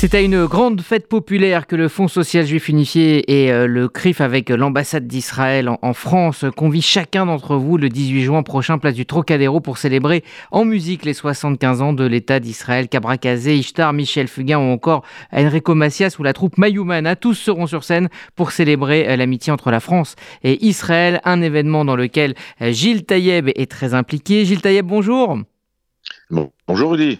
C'est à une grande fête populaire que le Fonds social juif unifié et euh, le CRIF avec l'ambassade d'Israël en France convient chacun d'entre vous le 18 juin prochain place du Trocadéro pour célébrer en musique les 75 ans de l'État d'Israël. Kabrakazé, Ishtar, Michel Fugain ou encore Enrico Macias ou la troupe Mayumana, tous seront sur scène pour célébrer euh, l'amitié entre la France et Israël, un événement dans lequel euh, Gilles Taïeb est très impliqué. Gilles Taïeb, bonjour. Bonjour Rudy.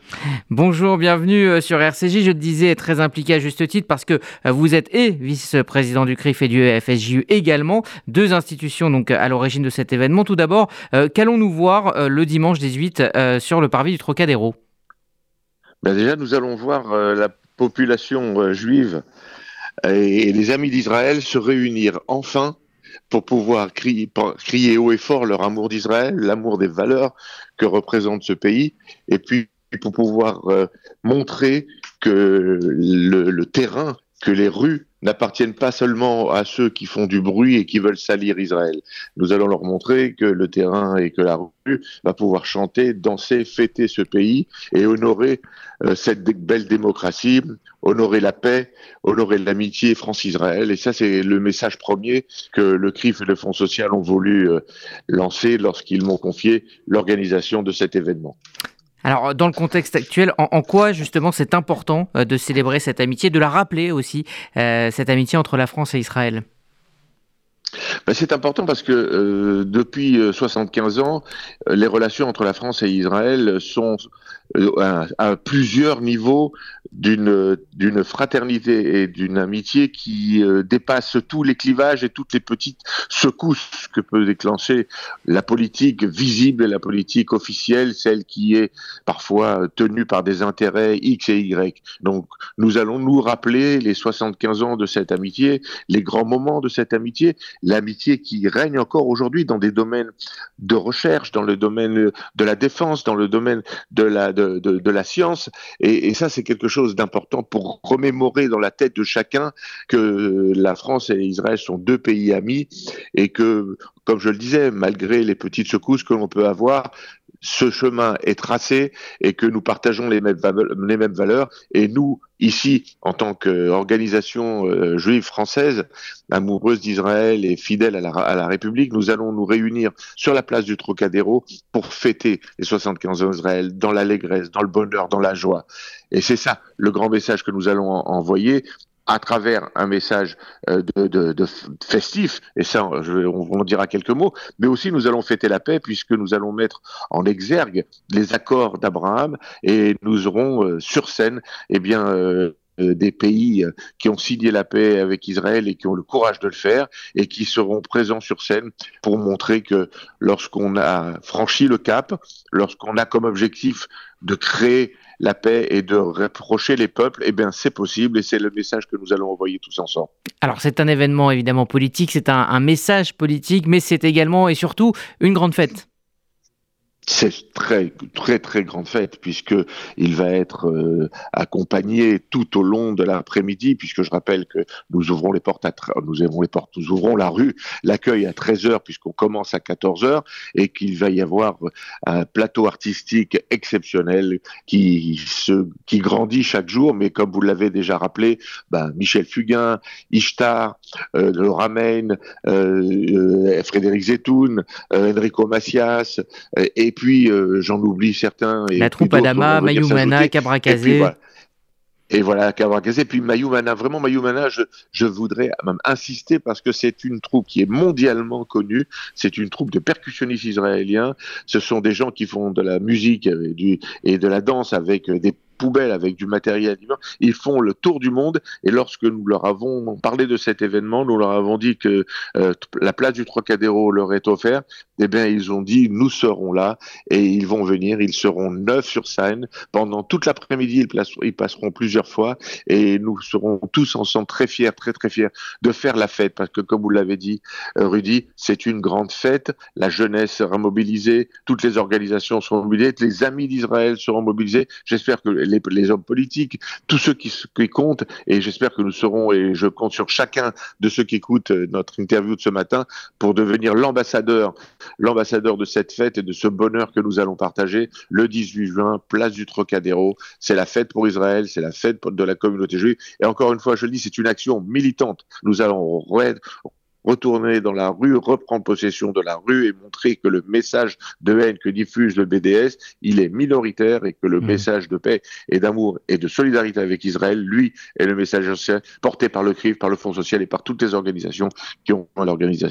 Bonjour, bienvenue euh, sur RCJ. Je te disais très impliqué à juste titre parce que euh, vous êtes et vice-président du CRIF et du FSJU également, deux institutions donc à l'origine de cet événement. Tout d'abord, euh, qu'allons-nous voir le dimanche 18 sur le parvis du Trocadéro? Ben Déjà, nous allons voir la population juive et les amis d'Israël se réunir enfin pour pouvoir crier, haut et fort leur amour d'Israël, l'amour des valeurs que représente ce pays, et puis pour pouvoir euh, montrer que le, terrain, que les rues n'appartiennent pas seulement à ceux qui font du bruit et qui veulent salir Israël. Nous allons leur montrer que le terrain et que la rue va pouvoir chanter, danser, fêter ce pays et honorer euh, cette belle démocratie, honorer la paix, honorer l'amitié France-Israël. Et ça, c'est le message premier que le CRIF et le Fonds social ont voulu euh, lancer lorsqu'ils m'ont confié l'organisation de cet événement. Alors, dans le contexte actuel, en, quoi justement c'est important euh, de célébrer cette amitié, de la rappeler aussi, euh, cette amitié entre la France et Israël? Ben, c'est important parce que euh, depuis 75 ans, les relations entre la France et Israël sont à, plusieurs niveaux d'une fraternité et d'une amitié qui euh, dépasse tous les clivages et toutes les petites secousses que peut déclencher la politique visible et la politique officielle, celle qui est parfois tenue par des intérêts X et Y. Donc nous allons nous rappeler les 75 ans de cette amitié, les grands moments de cette amitié, l'amitié qui règne encore aujourd'hui dans des domaines de recherche, dans le domaine de la défense, dans le domaine de la de, de, la science. Et, et ça c'est quelque chose d'important pour remémorer dans la tête de chacun que la France et Israël sont deux pays amis et que, comme je le disais, malgré les petites secousses que l'on peut avoir, ce chemin est tracé et que nous partageons les mêmes, valeurs. Et nous, ici, en tant qu'organisation euh, juive française, amoureuse d'Israël et fidèle à la, à la, République, nous allons nous réunir sur la place du Trocadéro pour fêter les 75 ans d'Israël dans l'allégresse, dans le bonheur, dans la joie. Et c'est ça le grand message que nous allons envoyer à travers un message euh, de, de, de festif, et ça, on, en dira quelques mots, mais aussi nous allons fêter la paix puisque nous allons mettre en exergue les accords d'Abraham et nous aurons euh, sur scène, eh bien, euh, des pays qui ont signé la paix avec Israël et qui ont le courage de le faire et qui seront présents sur scène pour montrer que lorsqu'on a franchi le cap, lorsqu'on a comme objectif de créer la paix et de rapprocher les peuples, eh bien c'est possible et c'est le message que nous allons envoyer tous ensemble. Alors c'est un événement évidemment politique, c'est un, un message politique, mais c'est également et surtout une grande fête. C'est très très très grande fête puisque il va être euh, accompagné tout au long de l'après-midi puisque je rappelle que nous ouvrons les portes à nous ouvrons les portes nous ouvrons la rue l'accueil à 13h puisqu'on commence à 14h et qu'il va y avoir un plateau artistique exceptionnel qui se qui grandit chaque jour mais comme vous l'avez déjà rappelé ben, Michel Fugain Ishtar euh, euh, euh, Frédéric Zetoun euh, Enrico Macias et puis euh, j'en oublie certains. Et la troupe Adama, Mayumana, Cabrakazé. Et voilà, Cabrakazé. Puis Mayumana, vraiment Mayumana, je, je voudrais même insister parce que c'est une troupe qui est mondialement connue. C'est une troupe de percussionnistes israéliens. Ce sont des gens qui font de la musique et, du, et de la danse avec des poubelles avec du matériel divin. Ils font le tour du monde et lorsque nous leur avons parlé de cet événement, nous leur avons dit que euh, la place du Trocadéro leur est offerte. Eh bien, ils ont dit nous serons là et ils vont venir. Ils seront neuf sur scène pendant toute l'après-midi. Ils, ils, passeront plusieurs fois et nous serons tous ensemble très fiers, très très fiers de faire la fête parce que comme vous l'avez dit, euh, Rudy, c'est une grande fête. La jeunesse sera mobilisée, toutes les organisations seront mobilisées, les amis d'Israël seront mobilisés. J'espère que les, hommes politiques, tous ceux qui, comptent, et j'espère que nous serons, et je compte sur chacun de ceux qui écoutent notre interview de ce matin, pour devenir l'ambassadeur, l'ambassadeur de cette fête et de ce bonheur que nous allons partager le 18 juin, place du Trocadéro. C'est la fête pour Israël, c'est la fête de la communauté juive. Et encore une fois, je le dis, c'est une action militante. Nous allons retourner dans la rue, reprendre possession de la rue et montrer que le message de haine que diffuse le BDS, il est minoritaire et que le mmh. message de paix et d'amour et de solidarité avec Israël, lui, est le message porté par le CRIF, par le Fonds social et par toutes les organisations qui ont l'organisation.